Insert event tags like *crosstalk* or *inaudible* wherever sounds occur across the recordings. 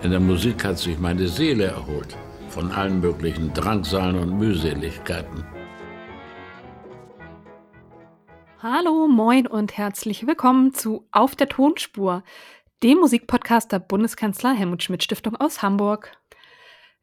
In der Musik hat sich meine Seele erholt von allen möglichen Drangsalen und Mühseligkeiten. Hallo, moin und herzlich willkommen zu Auf der Tonspur, dem Musikpodcast der Bundeskanzler Helmut Schmidt Stiftung aus Hamburg.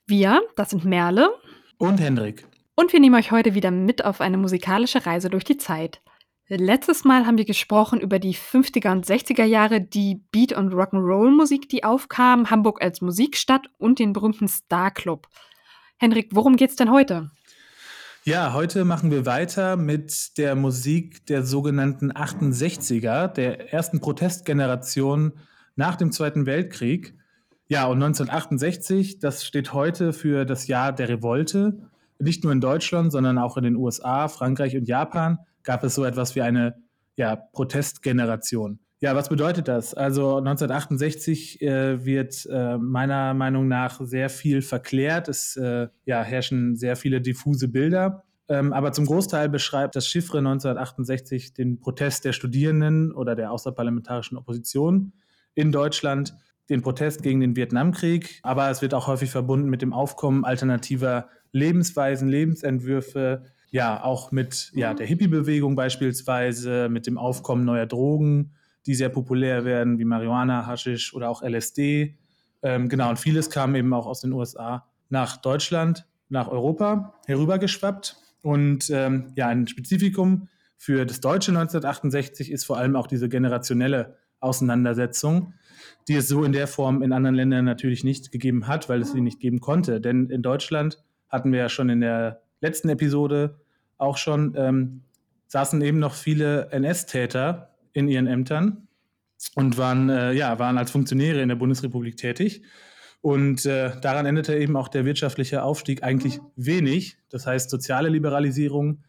Wir, das sind Merle und Hendrik. Und wir nehmen euch heute wieder mit auf eine musikalische Reise durch die Zeit. Letztes Mal haben wir gesprochen über die 50er und 60er Jahre, die Beat- und Rock'n'Roll-Musik, die aufkam, Hamburg als Musikstadt und den berühmten Star Club. Henrik, worum geht's denn heute? Ja, heute machen wir weiter mit der Musik der sogenannten 68er, der ersten Protestgeneration nach dem Zweiten Weltkrieg. Ja, und 1968, das steht heute für das Jahr der Revolte. Nicht nur in Deutschland, sondern auch in den USA, Frankreich und Japan gab es so etwas wie eine ja, Protestgeneration. Ja, was bedeutet das? Also 1968 äh, wird äh, meiner Meinung nach sehr viel verklärt. Es äh, ja, herrschen sehr viele diffuse Bilder. Ähm, aber zum Großteil beschreibt das Chiffre 1968 den Protest der Studierenden oder der außerparlamentarischen Opposition in Deutschland, den Protest gegen den Vietnamkrieg. Aber es wird auch häufig verbunden mit dem Aufkommen alternativer Lebensweisen, Lebensentwürfe, ja, auch mit ja, der Hippie-Bewegung beispielsweise, mit dem Aufkommen neuer Drogen, die sehr populär werden, wie Marihuana, Haschisch oder auch LSD. Ähm, genau, und vieles kam eben auch aus den USA nach Deutschland, nach Europa herübergeschwappt. Und ähm, ja, ein Spezifikum für das Deutsche 1968 ist vor allem auch diese generationelle Auseinandersetzung, die es so in der Form in anderen Ländern natürlich nicht gegeben hat, weil es sie nicht geben konnte. Denn in Deutschland hatten wir ja schon in der letzten Episode auch schon, ähm, saßen eben noch viele NS-Täter in ihren Ämtern und waren, äh, ja, waren als Funktionäre in der Bundesrepublik tätig. Und äh, daran endete eben auch der wirtschaftliche Aufstieg eigentlich wenig. Das heißt, soziale Liberalisierung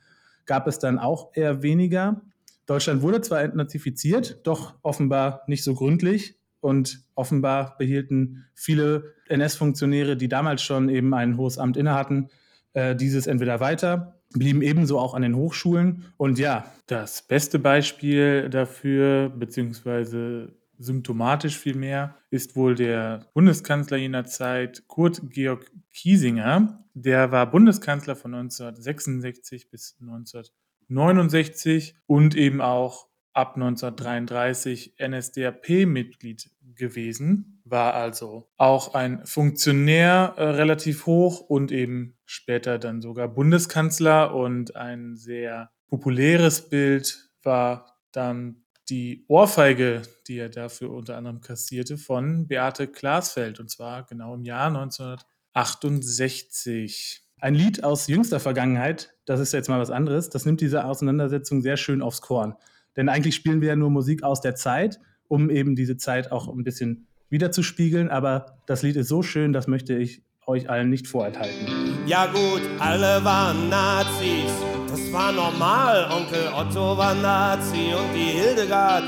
gab es dann auch eher weniger. Deutschland wurde zwar entnazifiziert, doch offenbar nicht so gründlich. Und offenbar behielten viele NS-Funktionäre, die damals schon eben ein hohes Amt innehatten, äh, dieses entweder weiter blieben ebenso auch an den Hochschulen. Und ja, das beste Beispiel dafür, beziehungsweise symptomatisch vielmehr, ist wohl der Bundeskanzler jener Zeit, Kurt Georg Kiesinger. Der war Bundeskanzler von 1966 bis 1969 und eben auch ab 1933 NSDAP-Mitglied gewesen, war also auch ein Funktionär äh, relativ hoch und eben später dann sogar Bundeskanzler und ein sehr populäres Bild war dann die Ohrfeige, die er dafür unter anderem kassierte, von Beate Glasfeld und zwar genau im Jahr 1968. Ein Lied aus jüngster Vergangenheit, das ist jetzt mal was anderes, das nimmt diese Auseinandersetzung sehr schön aufs Korn. Denn eigentlich spielen wir ja nur Musik aus der Zeit um eben diese Zeit auch ein bisschen wiederzuspiegeln. Aber das Lied ist so schön, das möchte ich euch allen nicht vorenthalten. Ja gut, alle waren Nazis, das war normal. Onkel Otto war Nazi und die Hildegard,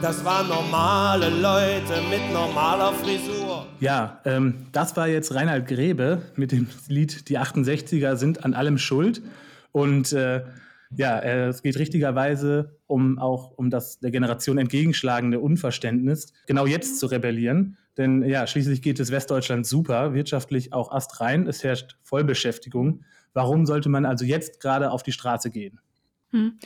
das waren normale Leute mit normaler Frisur. Ja, ähm, das war jetzt Reinhard Grebe mit dem Lied Die 68er sind an allem schuld. Und äh, ja, äh, es geht richtigerweise um auch um das der Generation entgegenschlagende Unverständnis, genau jetzt zu rebellieren. Denn ja, schließlich geht es Westdeutschland super, wirtschaftlich auch astrein, es herrscht Vollbeschäftigung. Warum sollte man also jetzt gerade auf die Straße gehen? Hm.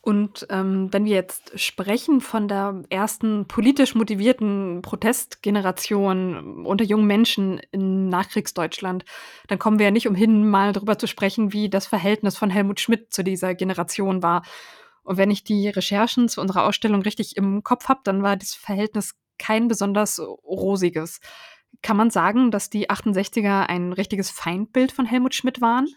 Und ähm, wenn wir jetzt sprechen von der ersten politisch motivierten Protestgeneration unter jungen Menschen in Nachkriegsdeutschland, dann kommen wir ja nicht umhin, mal darüber zu sprechen, wie das Verhältnis von Helmut Schmidt zu dieser Generation war. Und wenn ich die Recherchen zu unserer Ausstellung richtig im Kopf habe, dann war das Verhältnis kein besonders rosiges. Kann man sagen, dass die 68er ein richtiges Feindbild von Helmut Schmidt waren?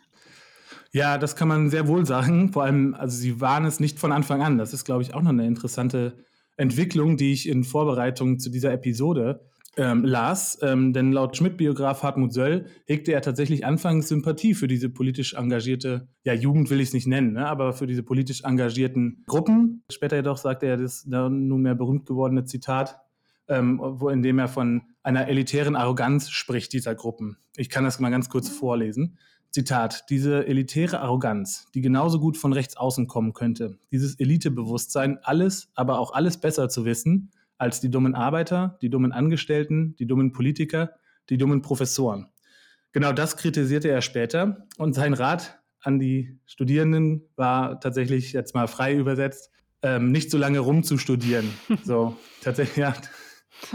Ja, das kann man sehr wohl sagen. Vor allem, also sie waren es nicht von Anfang an. Das ist, glaube ich, auch noch eine interessante Entwicklung, die ich in Vorbereitung zu dieser Episode ähm, las. Ähm, denn laut Schmidt-Biograf Hartmut Söll hegte er tatsächlich anfangs Sympathie für diese politisch engagierte, ja, Jugend will ich es nicht nennen, ne, aber für diese politisch engagierten Gruppen. Später jedoch sagte er das nunmehr berühmt gewordene Zitat, ähm, wo, in dem er von einer elitären Arroganz spricht dieser Gruppen. Ich kann das mal ganz kurz vorlesen. Zitat, diese elitäre Arroganz, die genauso gut von rechts außen kommen könnte, dieses Elitebewusstsein, alles, aber auch alles besser zu wissen als die dummen Arbeiter, die dummen Angestellten, die dummen Politiker, die dummen Professoren. Genau das kritisierte er später und sein Rat an die Studierenden war tatsächlich jetzt mal frei übersetzt, ähm, nicht so lange rumzustudieren. *laughs* so, tatsächlich, ja.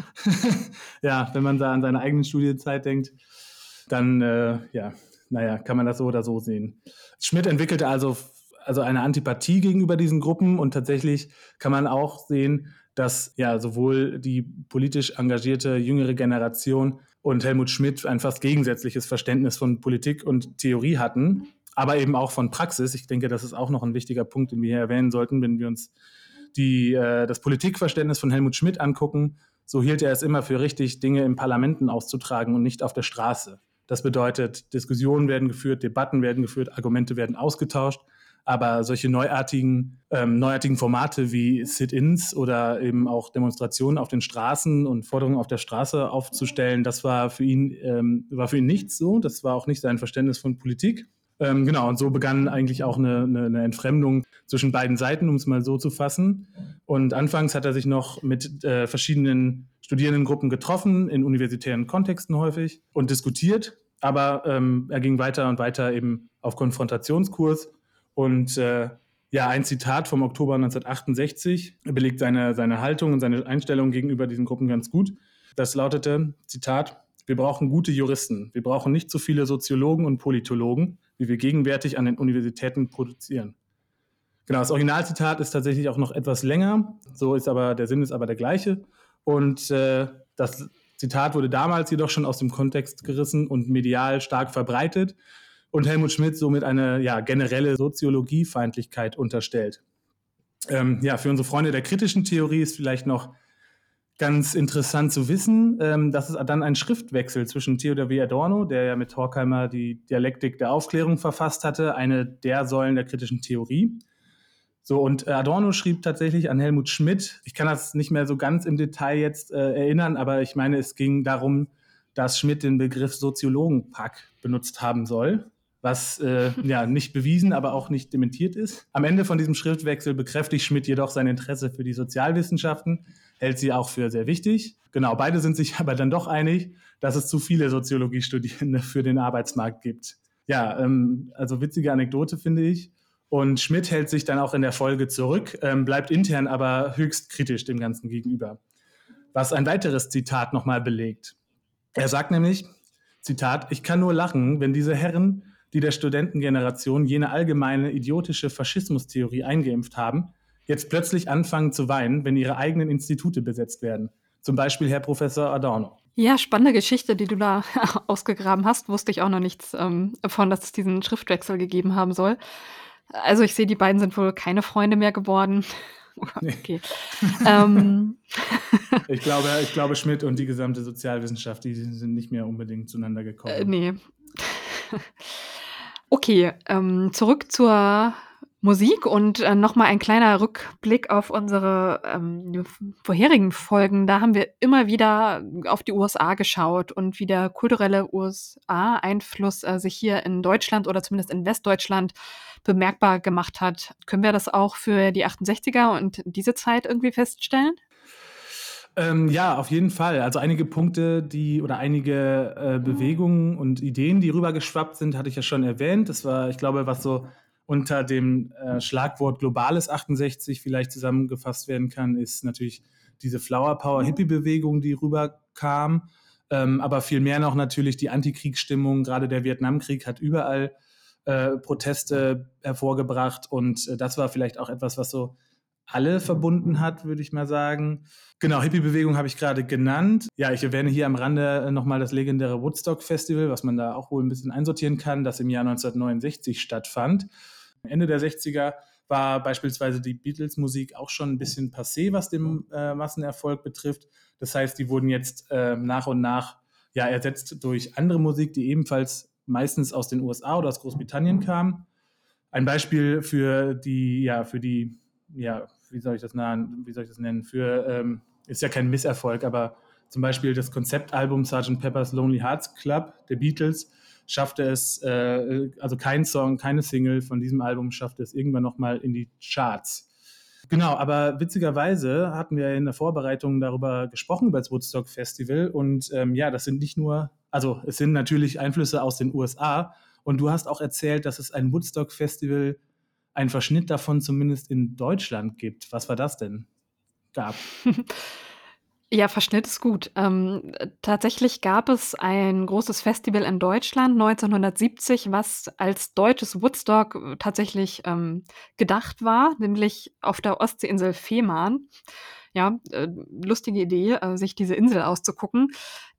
*laughs* ja, wenn man da an seine eigene Studienzeit denkt, dann, äh, ja, naja, kann man das so oder so sehen. Schmidt entwickelte also, also eine Antipathie gegenüber diesen Gruppen und tatsächlich kann man auch sehen, dass ja sowohl die politisch engagierte jüngere Generation und Helmut Schmidt ein fast gegensätzliches Verständnis von Politik und Theorie hatten, aber eben auch von Praxis. Ich denke, das ist auch noch ein wichtiger Punkt, den wir hier erwähnen sollten, wenn wir uns die, äh, das Politikverständnis von Helmut Schmidt angucken. So hielt er es immer für richtig, Dinge im Parlamenten auszutragen und nicht auf der Straße. Das bedeutet, Diskussionen werden geführt, Debatten werden geführt, Argumente werden ausgetauscht. Aber solche neuartigen, ähm, neuartigen Formate wie Sit-ins oder eben auch Demonstrationen auf den Straßen und Forderungen auf der Straße aufzustellen, das war für ihn, ähm, war für ihn nichts so. Das war auch nicht sein Verständnis von Politik. Ähm, genau, und so begann eigentlich auch eine, eine, eine, Entfremdung zwischen beiden Seiten, um es mal so zu fassen. Und anfangs hat er sich noch mit äh, verschiedenen Studierendengruppen getroffen, in universitären Kontexten häufig, und diskutiert. Aber ähm, er ging weiter und weiter eben auf Konfrontationskurs und äh, ja, ein Zitat vom Oktober 1968 belegt seine, seine Haltung und seine Einstellung gegenüber diesen Gruppen ganz gut. Das lautete, Zitat, wir brauchen gute Juristen. Wir brauchen nicht so viele Soziologen und Politologen, wie wir gegenwärtig an den Universitäten produzieren. Genau, das Originalzitat ist tatsächlich auch noch etwas länger. So ist aber, der Sinn ist aber der gleiche. Und äh, das Zitat wurde damals jedoch schon aus dem Kontext gerissen und medial stark verbreitet und Helmut Schmidt somit eine ja, generelle Soziologiefeindlichkeit unterstellt. Ähm, ja, für unsere Freunde der kritischen Theorie ist vielleicht noch ganz interessant zu wissen, ähm, dass es dann einen Schriftwechsel zwischen Theodor W. Adorno, der ja mit Horkheimer die Dialektik der Aufklärung verfasst hatte, eine der Säulen der kritischen Theorie. So, und Adorno schrieb tatsächlich an Helmut Schmidt, ich kann das nicht mehr so ganz im Detail jetzt äh, erinnern, aber ich meine, es ging darum, dass Schmidt den Begriff Soziologenpack benutzt haben soll was äh, *laughs* ja nicht bewiesen, aber auch nicht dementiert ist. Am Ende von diesem Schriftwechsel bekräftigt Schmidt jedoch sein Interesse für die Sozialwissenschaften, hält sie auch für sehr wichtig. Genau, beide sind sich *laughs* aber dann doch einig, dass es zu viele Soziologiestudierende für den Arbeitsmarkt gibt. Ja, ähm, also witzige Anekdote finde ich. Und Schmidt hält sich dann auch in der Folge zurück, ähm, bleibt intern aber höchst kritisch dem Ganzen gegenüber. Was ein weiteres Zitat nochmal belegt. Er sagt nämlich, Zitat, ich kann nur lachen, wenn diese Herren die der Studentengeneration jene allgemeine idiotische Faschismustheorie eingeimpft haben, jetzt plötzlich anfangen zu weinen, wenn ihre eigenen Institute besetzt werden. Zum Beispiel Herr Professor Adorno. Ja, spannende Geschichte, die du da *laughs* ausgegraben hast. Wusste ich auch noch nichts ähm, davon, dass es diesen Schriftwechsel gegeben haben soll. Also ich sehe, die beiden sind wohl keine Freunde mehr geworden. *laughs* Okay. *laughs* ähm. ich, glaube, ich glaube, Schmidt und die gesamte Sozialwissenschaft, die sind nicht mehr unbedingt zueinander gekommen. Äh, nee. *laughs* Okay, ähm, zurück zur Musik und äh, nochmal ein kleiner Rückblick auf unsere ähm, vorherigen Folgen. Da haben wir immer wieder auf die USA geschaut und wie der kulturelle USA-Einfluss äh, sich hier in Deutschland oder zumindest in Westdeutschland bemerkbar gemacht hat. Können wir das auch für die 68er und diese Zeit irgendwie feststellen? Ähm, ja, auf jeden Fall. Also einige Punkte, die oder einige äh, Bewegungen und Ideen, die rübergeschwappt sind, hatte ich ja schon erwähnt. Das war, ich glaube, was so unter dem äh, Schlagwort Globales 68 vielleicht zusammengefasst werden kann, ist natürlich diese Flower Power Hippie-Bewegung, die rüberkam. Ähm, aber vielmehr noch natürlich die Antikriegsstimmung. Gerade der Vietnamkrieg hat überall äh, Proteste hervorgebracht und äh, das war vielleicht auch etwas, was so alle verbunden hat, würde ich mal sagen. Genau, Hippie-Bewegung habe ich gerade genannt. Ja, ich erwähne hier am Rande nochmal das legendäre Woodstock-Festival, was man da auch wohl ein bisschen einsortieren kann, das im Jahr 1969 stattfand. Ende der 60er war beispielsweise die Beatles-Musik auch schon ein bisschen passé, was den äh, Massenerfolg betrifft. Das heißt, die wurden jetzt äh, nach und nach ja, ersetzt durch andere Musik, die ebenfalls meistens aus den USA oder aus Großbritannien kam. Ein Beispiel für die, ja, für die ja, wie soll ich das nennen, wie soll ich das nennen, für, ähm, ist ja kein Misserfolg, aber zum Beispiel das Konzeptalbum Sgt. Pepper's Lonely Hearts Club der Beatles schaffte es, äh, also kein Song, keine Single von diesem Album schaffte es irgendwann nochmal in die Charts. Genau, aber witzigerweise hatten wir in der Vorbereitung darüber gesprochen, über das Woodstock Festival. Und ähm, ja, das sind nicht nur, also es sind natürlich Einflüsse aus den USA. Und du hast auch erzählt, dass es ein Woodstock Festival, einen Verschnitt davon zumindest in Deutschland gibt. Was war das denn? Gab. *laughs* Ja, Verschnitt ist gut. Ähm, tatsächlich gab es ein großes Festival in Deutschland 1970, was als deutsches Woodstock äh, tatsächlich ähm, gedacht war, nämlich auf der Ostseeinsel Fehmarn. Ja, äh, lustige Idee, äh, sich diese Insel auszugucken,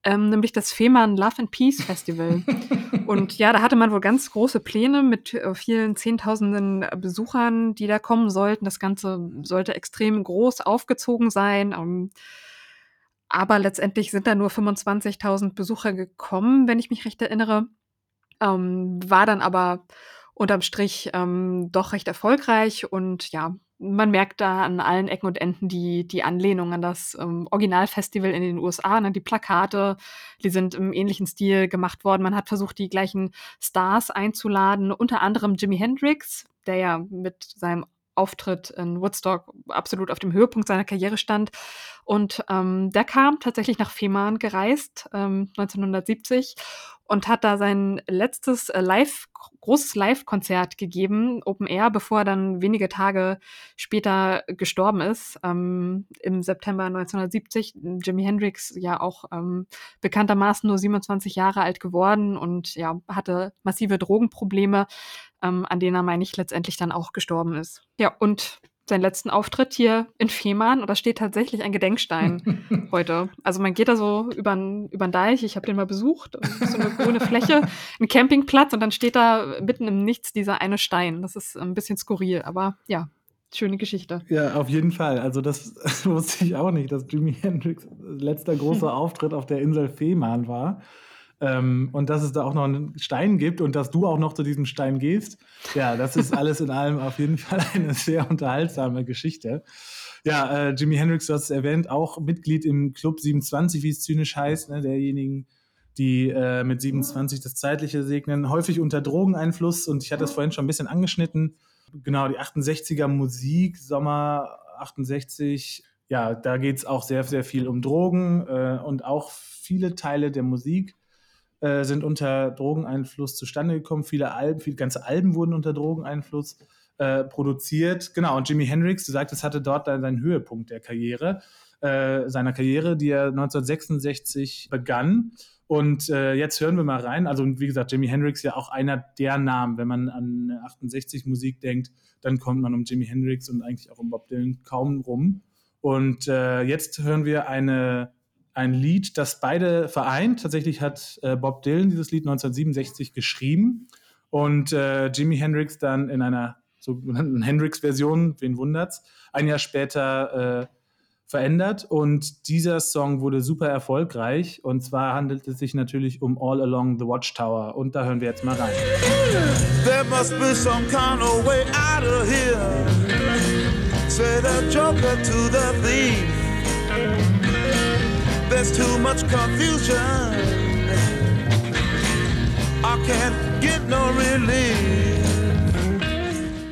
ähm, nämlich das Fehmarn Love and Peace Festival. *laughs* Und ja, da hatte man wohl ganz große Pläne mit äh, vielen Zehntausenden Besuchern, die da kommen sollten. Das Ganze sollte extrem groß aufgezogen sein. Ähm, aber letztendlich sind da nur 25.000 Besucher gekommen, wenn ich mich recht erinnere. Ähm, war dann aber unterm Strich ähm, doch recht erfolgreich und ja, man merkt da an allen Ecken und Enden die, die Anlehnung an das ähm, Originalfestival in den USA. Ne? Die Plakate, die sind im ähnlichen Stil gemacht worden. Man hat versucht, die gleichen Stars einzuladen, unter anderem Jimi Hendrix, der ja mit seinem Auftritt in Woodstock absolut auf dem Höhepunkt seiner Karriere stand. Und ähm, der kam tatsächlich nach Fehmarn gereist, ähm, 1970, und hat da sein letztes äh, Live, großes Live-Konzert gegeben, Open Air, bevor er dann wenige Tage später gestorben ist, ähm, im September 1970. Jimi Hendrix ja auch ähm, bekanntermaßen nur 27 Jahre alt geworden und ja, hatte massive Drogenprobleme, ähm, an denen er, meine ich, letztendlich dann auch gestorben ist. Ja, und seinen letzten Auftritt hier in Fehmarn und da steht tatsächlich ein Gedenkstein *laughs* heute. Also man geht da so über den Deich, ich habe den mal besucht, so eine grüne Fläche, *laughs* ein Campingplatz und dann steht da mitten im Nichts dieser eine Stein. Das ist ein bisschen skurril, aber ja, schöne Geschichte. Ja, auf jeden Fall. Also das *laughs* wusste ich auch nicht, dass Jimi Hendrix letzter großer Auftritt auf der Insel Fehmarn war. Ähm, und dass es da auch noch einen Stein gibt und dass du auch noch zu diesem Stein gehst. Ja, das ist alles in allem auf jeden Fall eine sehr unterhaltsame Geschichte. Ja, äh, Jimi Hendrix, du hast es erwähnt, auch Mitglied im Club 27, wie es zynisch heißt, ne, derjenigen, die äh, mit 27 das Zeitliche segnen, häufig unter Drogeneinfluss. Und ich hatte es vorhin schon ein bisschen angeschnitten. Genau, die 68er Musik, Sommer 68. Ja, da geht es auch sehr, sehr viel um Drogen äh, und auch viele Teile der Musik äh, sind unter Drogeneinfluss zustande gekommen. Viele Alben, viele ganze Alben wurden unter Drogeneinfluss äh, produziert. Genau, und Jimi Hendrix, du sagtest, hatte dort dann seinen Höhepunkt der Karriere, äh, seiner Karriere, die er 1966 begann. Und äh, jetzt hören wir mal rein. Also, wie gesagt, Jimi Hendrix ja auch einer der Namen. Wenn man an 68 Musik denkt, dann kommt man um Jimi Hendrix und eigentlich auch um Bob Dylan kaum rum. Und äh, jetzt hören wir eine ein Lied, das beide vereint. Tatsächlich hat äh, Bob Dylan dieses Lied 1967 geschrieben und äh, Jimi Hendrix dann in einer sogenannten Hendrix-Version, wen wundert's, ein Jahr später äh, verändert. Und dieser Song wurde super erfolgreich. Und zwar handelt es sich natürlich um All Along the Watchtower. Und da hören wir jetzt mal rein. There must be some kind of way out of here. Say the joker to the thief. There's too much confusion. I can't get no relief.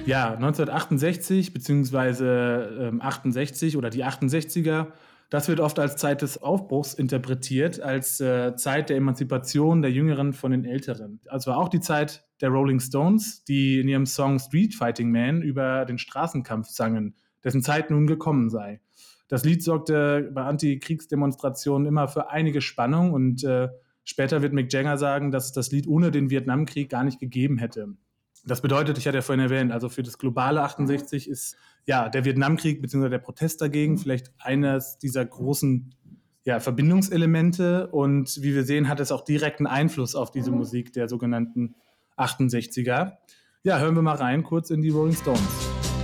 Ja, 1968 bzw. Ähm, 68 oder die 68er, das wird oft als Zeit des Aufbruchs interpretiert, als äh, Zeit der Emanzipation der Jüngeren von den Älteren. Also auch die Zeit der Rolling Stones, die in ihrem Song Street Fighting Man über den Straßenkampf sangen, dessen Zeit nun gekommen sei. Das Lied sorgte bei Antikriegsdemonstrationen immer für einige Spannung und äh, später wird Mick Jagger sagen, dass das Lied ohne den Vietnamkrieg gar nicht gegeben hätte. Das bedeutet, ich hatte ja vorhin erwähnt, also für das globale 68 ist ja der Vietnamkrieg bzw. der Protest dagegen vielleicht eines dieser großen ja, Verbindungselemente und wie wir sehen, hat es auch direkten Einfluss auf diese Musik der sogenannten 68er. Ja, hören wir mal rein kurz in die Rolling Stones.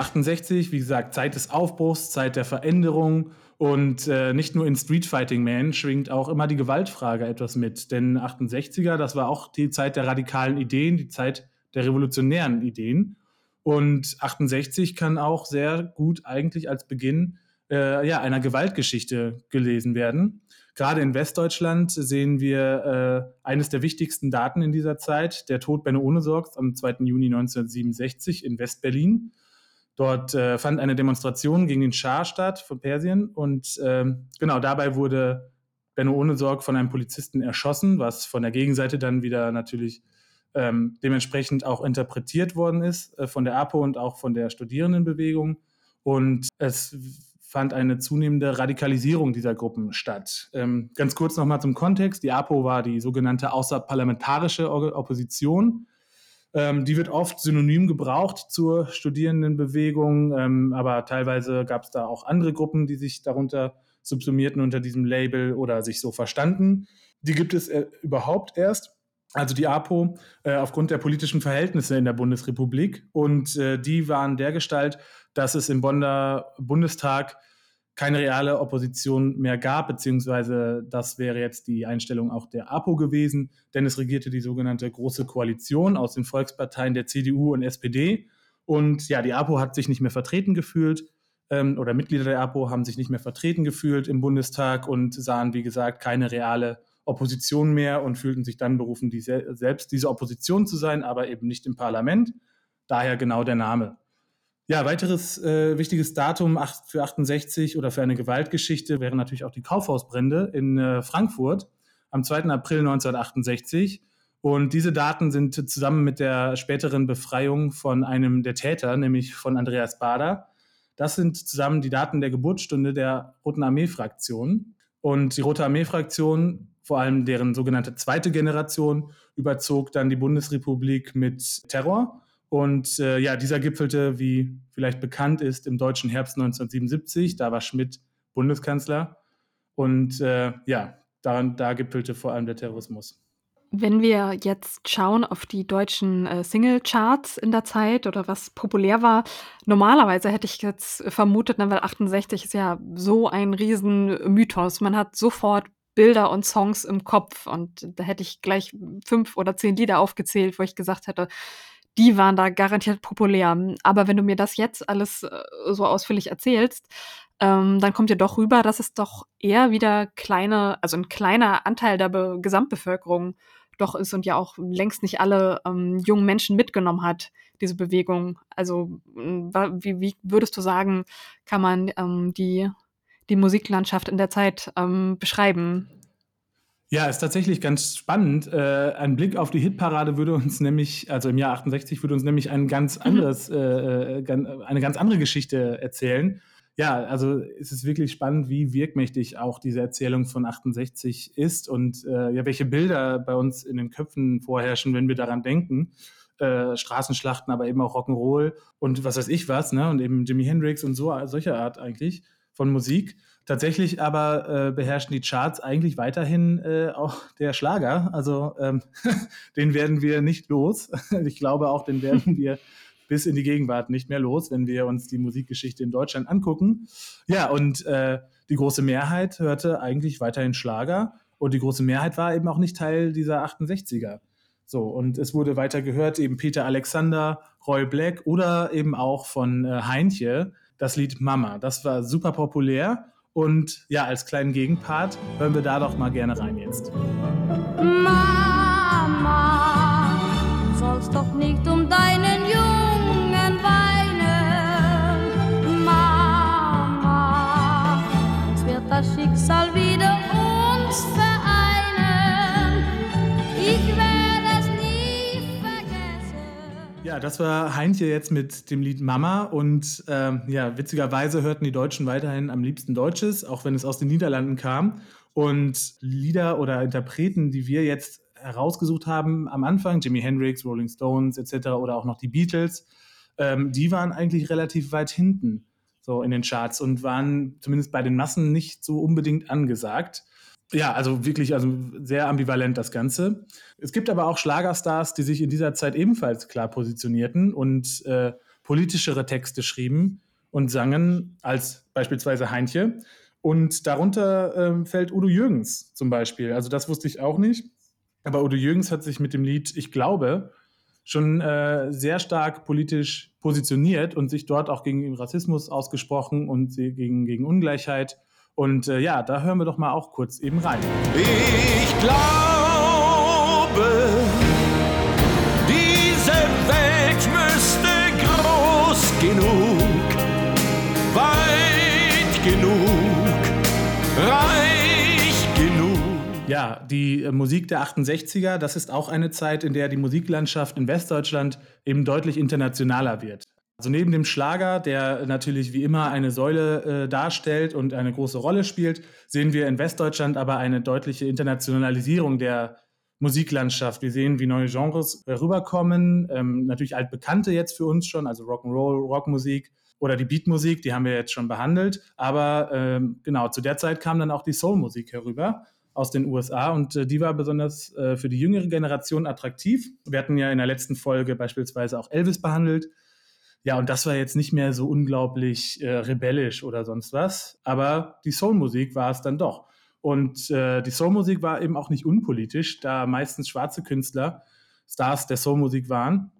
68, wie gesagt, Zeit des Aufbruchs, Zeit der Veränderung und äh, nicht nur in Street Fighting Man schwingt auch immer die Gewaltfrage etwas mit. Denn 68er, das war auch die Zeit der radikalen Ideen, die Zeit der revolutionären Ideen. Und 68 kann auch sehr gut eigentlich als Beginn äh, ja, einer Gewaltgeschichte gelesen werden. Gerade in Westdeutschland sehen wir äh, eines der wichtigsten Daten in dieser Zeit, der Tod Benno Ohnesorgs am 2. Juni 1967 in Westberlin. Dort äh, fand eine Demonstration gegen den Schah statt von Persien und äh, genau dabei wurde Benno Ohnesorg von einem Polizisten erschossen, was von der Gegenseite dann wieder natürlich ähm, dementsprechend auch interpretiert worden ist äh, von der APO und auch von der Studierendenbewegung. Und es fand eine zunehmende Radikalisierung dieser Gruppen statt. Ähm, ganz kurz nochmal zum Kontext. Die APO war die sogenannte außerparlamentarische Opposition. Ähm, die wird oft synonym gebraucht zur Studierendenbewegung, ähm, aber teilweise gab es da auch andere Gruppen, die sich darunter subsumierten unter diesem Label oder sich so verstanden. Die gibt es äh, überhaupt erst also die APO, äh, aufgrund der politischen Verhältnisse in der Bundesrepublik. Und äh, die waren dergestalt, dass es im Bonner Bundestag keine reale Opposition mehr gab, beziehungsweise das wäre jetzt die Einstellung auch der APO gewesen, denn es regierte die sogenannte Große Koalition aus den Volksparteien der CDU und SPD. Und ja, die APO hat sich nicht mehr vertreten gefühlt ähm, oder Mitglieder der APO haben sich nicht mehr vertreten gefühlt im Bundestag und sahen, wie gesagt, keine reale Opposition mehr und fühlten sich dann berufen, die selbst diese Opposition zu sein, aber eben nicht im Parlament. Daher genau der Name. Ja, weiteres äh, wichtiges Datum für 68 oder für eine Gewaltgeschichte wären natürlich auch die Kaufhausbrände in äh, Frankfurt am 2. April 1968. Und diese Daten sind zusammen mit der späteren Befreiung von einem der Täter, nämlich von Andreas Bader, das sind zusammen die Daten der Geburtsstunde der Roten Armee-Fraktion. Und die Rote Armee-Fraktion vor allem deren sogenannte zweite Generation, überzog dann die Bundesrepublik mit Terror. Und äh, ja, dieser gipfelte, wie vielleicht bekannt ist, im deutschen Herbst 1977. Da war Schmidt Bundeskanzler. Und äh, ja, daran, da gipfelte vor allem der Terrorismus. Wenn wir jetzt schauen auf die deutschen äh, Single-Charts in der Zeit oder was populär war, normalerweise hätte ich jetzt vermutet, na, weil 68 ist ja so ein Riesenmythos. Man hat sofort Bilder und Songs im Kopf. Und da hätte ich gleich fünf oder zehn Lieder aufgezählt, wo ich gesagt hätte, die waren da garantiert populär. Aber wenn du mir das jetzt alles äh, so ausführlich erzählst, ähm, dann kommt ja doch rüber, dass es doch eher wieder kleine, also ein kleiner Anteil der Be Gesamtbevölkerung doch ist und ja auch längst nicht alle ähm, jungen Menschen mitgenommen hat, diese Bewegung. Also wie, wie würdest du sagen, kann man ähm, die die Musiklandschaft in der Zeit ähm, beschreiben? Ja, ist tatsächlich ganz spannend. Äh, ein Blick auf die Hitparade würde uns nämlich, also im Jahr 68, würde uns nämlich ein ganz mhm. anderes, mhm. äh, eine ganz andere Geschichte erzählen. Ja, also es ist wirklich spannend, wie wirkmächtig auch diese Erzählung von 68 ist und äh, ja, welche Bilder bei uns in den Köpfen vorherrschen, wenn wir daran denken. Straßenschlachten, aber eben auch Rock'n'Roll und was weiß ich was, ne? Und eben Jimi Hendrix und so solcher Art eigentlich von Musik. Tatsächlich aber äh, beherrschen die Charts eigentlich weiterhin äh, auch der Schlager. Also ähm, *laughs* den werden wir nicht los. *laughs* Ich glaube auch, den werden *laughs* wir bis in die Gegenwart nicht mehr los, wenn wir uns die Musikgeschichte in Deutschland angucken. Ja, und äh, die große Mehrheit hörte eigentlich weiterhin Schlager. Und die große Mehrheit war eben auch nicht Teil dieser 68er. So, und es wurde weiter gehört, eben Peter Alexander, Roy Black oder eben auch von äh, Heintje, das Lied Mama. Das war super populär und ja, als kleinen Gegenpart hören wir da doch mal gerne rein jetzt. Das war Heintje jetzt mit dem Lied Mama und ähm, ja, witzigerweise hörten die Deutschen weiterhin am liebsten Deutsches, auch wenn es aus den Niederlanden kam. Und Lieder oder Interpreten, die wir jetzt herausgesucht haben am Anfang, Jimi Hendrix, Rolling Stones etc. oder auch noch die Beatles, ähm, die waren eigentlich relativ weit hinten so in den Charts und waren zumindest bei den Massen nicht so unbedingt angesagt. Ja, also wirklich, also sehr ambivalent das Ganze. Es gibt aber auch Schlagerstars, die sich in dieser Zeit ebenfalls klar positionierten und äh, politischere Texte schrieben und sangen, als beispielsweise Heintje. Und darunter äh, fällt Udo Jürgens zum Beispiel. Also das wusste ich auch nicht. Aber Udo Jürgens hat sich mit dem Lied Ich glaube schon äh, sehr stark politisch positioniert und sich dort auch gegen Rassismus ausgesprochen und gegen, gegen Ungleichheit. Und äh, ja, da hören wir doch mal auch kurz eben rein. Ich glaube, diese Welt müsste groß genug, weit genug, reich genug. Ja, die äh, Musik der 68er, das ist auch eine Zeit, in der die Musiklandschaft in Westdeutschland eben deutlich internationaler wird. Also neben dem Schlager, der natürlich wie immer eine Säule äh, darstellt und eine große Rolle spielt, sehen wir in Westdeutschland aber eine deutliche Internationalisierung der Musiklandschaft. Wir sehen, wie neue Genres äh, rüberkommen, ähm, natürlich altbekannte jetzt für uns schon, also Rock'n'Roll, Rockmusik oder die Beatmusik, die haben wir jetzt schon behandelt. Aber ähm, genau, zu der Zeit kam dann auch die Soulmusik herüber aus den USA und äh, die war besonders äh, für die jüngere Generation attraktiv. Wir hatten ja in der letzten Folge beispielsweise auch Elvis behandelt ja, und das war jetzt nicht mehr so unglaublich äh, rebellisch oder sonst was, aber die Soulmusik war es dann doch. Und äh, die Soulmusik war eben auch nicht unpolitisch, da meistens schwarze Künstler Stars der Soulmusik waren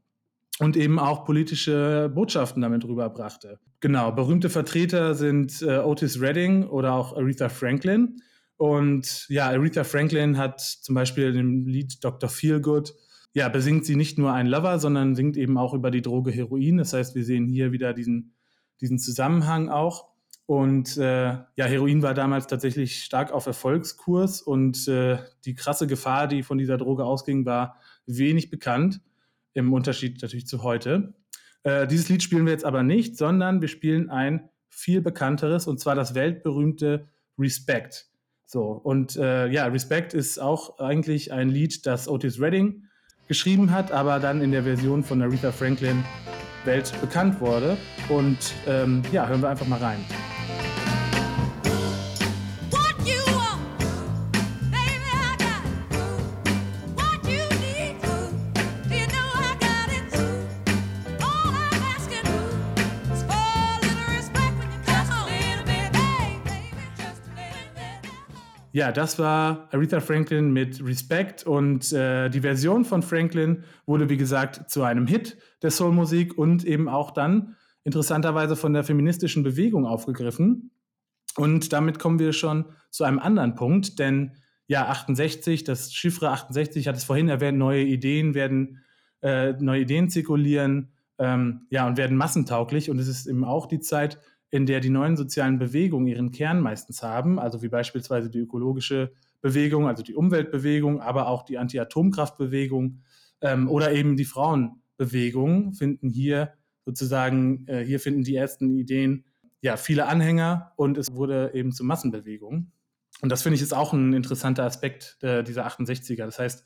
und eben auch politische Botschaften damit rüberbrachte. Genau, berühmte Vertreter sind äh, Otis Redding oder auch Aretha Franklin. Und ja, Aretha Franklin hat zum Beispiel im Lied Dr. Feelgood ja, besingt sie nicht nur ein Lover, sondern singt eben auch über die Droge Heroin. Das heißt, wir sehen hier wieder diesen, diesen Zusammenhang auch. Und äh, ja, Heroin war damals tatsächlich stark auf Erfolgskurs und äh, die krasse Gefahr, die von dieser Droge ausging, war wenig bekannt, im Unterschied natürlich zu heute. Äh, dieses Lied spielen wir jetzt aber nicht, sondern wir spielen ein viel bekannteres und zwar das weltberühmte Respect. So, und äh, ja, Respect ist auch eigentlich ein Lied, das Otis Redding geschrieben hat, aber dann in der Version von Aretha Franklin weltbekannt wurde. Und ähm, ja, hören wir einfach mal rein. Ja, das war Aretha Franklin mit Respect und äh, die Version von Franklin wurde, wie gesagt, zu einem Hit der Soulmusik und eben auch dann interessanterweise von der feministischen Bewegung aufgegriffen. Und damit kommen wir schon zu einem anderen Punkt, denn ja, 68, das Chiffre 68, ich hatte es vorhin erwähnt, neue Ideen werden, äh, neue Ideen zirkulieren, ähm, ja, und werden massentauglich. Und es ist eben auch die Zeit, in der die neuen sozialen Bewegungen ihren Kern meistens haben, also wie beispielsweise die ökologische Bewegung, also die Umweltbewegung, aber auch die Anti-Atomkraftbewegung ähm, oder eben die Frauenbewegung finden hier sozusagen, äh, hier finden die ersten Ideen ja viele Anhänger und es wurde eben zur Massenbewegung. Und das finde ich ist auch ein interessanter Aspekt äh, dieser 68er. Das heißt,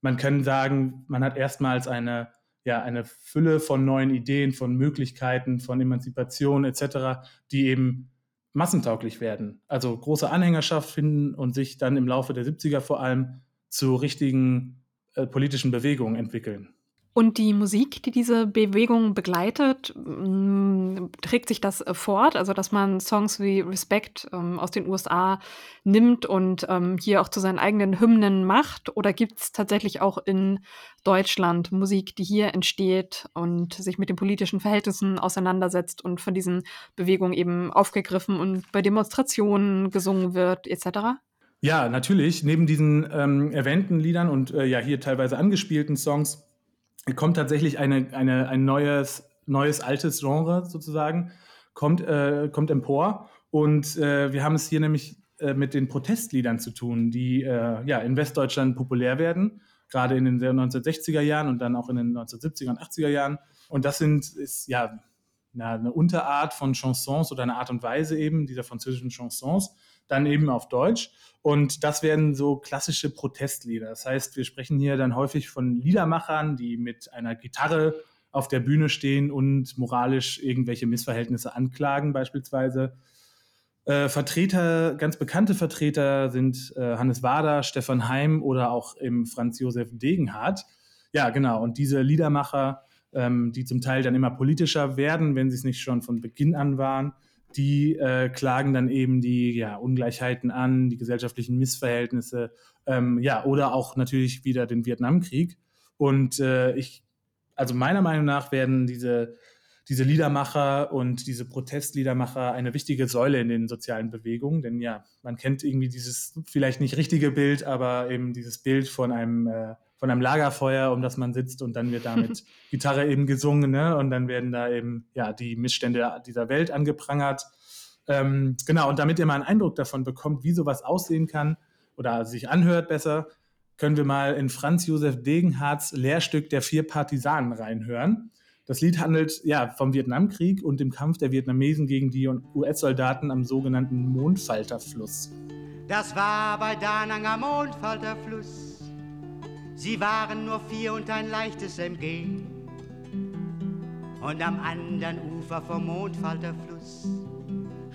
man kann sagen, man hat erstmals eine ja eine Fülle von neuen Ideen, von Möglichkeiten, von Emanzipation etc., die eben massentauglich werden. Also große Anhängerschaft finden und sich dann im Laufe der 70er vor allem zu richtigen äh, politischen Bewegungen entwickeln. Und die Musik, die diese Bewegung begleitet, mm, trägt sich das äh, fort? Also, dass man Songs wie Respect ähm, aus den USA nimmt und ähm, hier auch zu seinen eigenen Hymnen macht? Oder gibt es tatsächlich auch in Deutschland Musik, die hier entsteht und sich mit den politischen Verhältnissen auseinandersetzt und von diesen Bewegungen eben aufgegriffen und bei Demonstrationen gesungen wird, etc.? Ja, natürlich. Neben diesen ähm, erwähnten Liedern und äh, ja hier teilweise angespielten Songs kommt tatsächlich eine, eine, ein neues, neues, altes Genre sozusagen, kommt, äh, kommt empor. Und äh, wir haben es hier nämlich äh, mit den Protestliedern zu tun, die äh, ja, in Westdeutschland populär werden, gerade in den 1960er Jahren und dann auch in den 1970er und 80er Jahren. Und das sind, ist ja eine Unterart von Chansons oder eine Art und Weise eben dieser französischen Chansons, dann eben auf Deutsch. Und das werden so klassische Protestlieder. Das heißt, wir sprechen hier dann häufig von Liedermachern, die mit einer Gitarre auf der Bühne stehen und moralisch irgendwelche Missverhältnisse anklagen, beispielsweise. Äh, Vertreter, ganz bekannte Vertreter sind äh, Hannes Wader, Stefan Heim oder auch eben Franz Josef Degenhardt. Ja, genau. Und diese Liedermacher, ähm, die zum Teil dann immer politischer werden, wenn sie es nicht schon von Beginn an waren, die äh, klagen dann eben die ja, Ungleichheiten an, die gesellschaftlichen Missverhältnisse, ähm, ja, oder auch natürlich wieder den Vietnamkrieg. Und äh, ich also meiner Meinung nach werden diese, diese Liedermacher und diese Protestliedermacher eine wichtige Säule in den sozialen Bewegungen. Denn ja, man kennt irgendwie dieses vielleicht nicht richtige Bild, aber eben dieses Bild von einem, äh, von einem Lagerfeuer, um das man sitzt und dann wird da mit *laughs* Gitarre eben gesungen ne? und dann werden da eben ja, die Missstände dieser Welt angeprangert. Ähm, genau, und damit ihr mal einen Eindruck davon bekommt, wie sowas aussehen kann oder sich anhört besser, können wir mal in Franz Josef Degenhardts Lehrstück der vier Partisanen reinhören. Das Lied handelt ja vom Vietnamkrieg und dem Kampf der Vietnamesen gegen die US-Soldaten am sogenannten Mondfalterfluss. Das war bei Danang am Mondfalterfluss. Sie waren nur vier und ein leichtes MG. Und am anderen Ufer vom Mondfalterfluss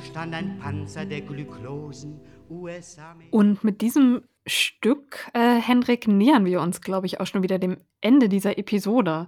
stand ein Panzer der glücklosen US-Armee. Und mit diesem Stück, äh, Henrik, nähern wir uns, glaube ich, auch schon wieder dem Ende dieser Episode.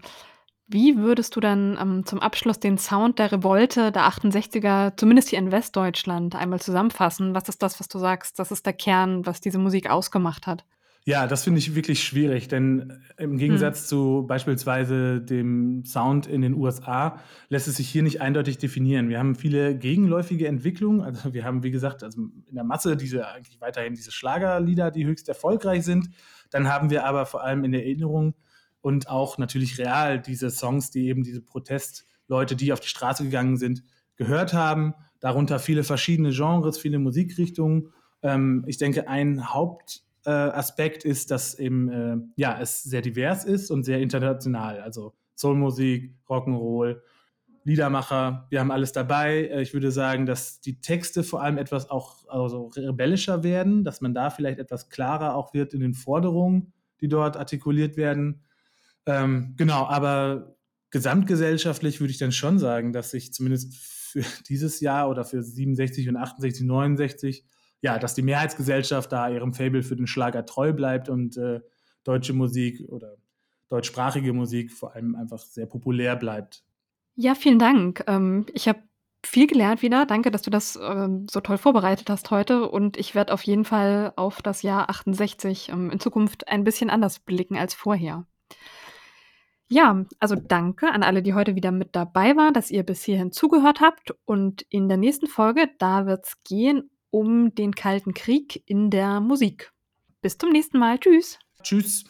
Wie würdest du dann ähm, zum Abschluss den Sound der Revolte der 68er, zumindest hier in Westdeutschland, einmal zusammenfassen? Was ist das, was du sagst? Das ist der Kern, was diese Musik ausgemacht hat. Ja, das finde ich wirklich schwierig, denn im Gegensatz hm. zu beispielsweise dem Sound in den USA lässt es sich hier nicht eindeutig definieren. Wir haben viele gegenläufige Entwicklungen. Also wir haben, wie gesagt, also in der Masse diese eigentlich weiterhin diese Schlagerlieder, die höchst erfolgreich sind. Dann haben wir aber vor allem in der Erinnerung und auch natürlich real diese Songs, die eben diese Protestleute, die auf die Straße gegangen sind, gehört haben. Darunter viele verschiedene Genres, viele Musikrichtungen. Ähm, ich denke, ein Haupt äh, Aspekt ist, dass eben äh, ja, es sehr divers ist und sehr international. Also Soulmusik, Rock'n'Roll, Liedermacher, wir haben alles dabei. Äh, ich würde sagen, dass die Texte vor allem etwas auch also rebellischer werden, dass man da vielleicht etwas klarer auch wird in den Forderungen, die dort artikuliert werden. Ähm, genau, aber gesamtgesellschaftlich würde ich dann schon sagen, dass sich zumindest für dieses Jahr oder für 67 und 68, 69 ja, dass die Mehrheitsgesellschaft da ihrem Fable für den Schlager treu bleibt und äh, deutsche Musik oder deutschsprachige Musik vor allem einfach sehr populär bleibt. Ja, vielen Dank. Ähm, ich habe viel gelernt wieder. Danke, dass du das ähm, so toll vorbereitet hast heute. Und ich werde auf jeden Fall auf das Jahr 68 ähm, in Zukunft ein bisschen anders blicken als vorher. Ja, also danke an alle, die heute wieder mit dabei waren, dass ihr bis hierhin zugehört habt. Und in der nächsten Folge, da wird es gehen um den Kalten Krieg in der Musik. Bis zum nächsten Mal. Tschüss. Tschüss.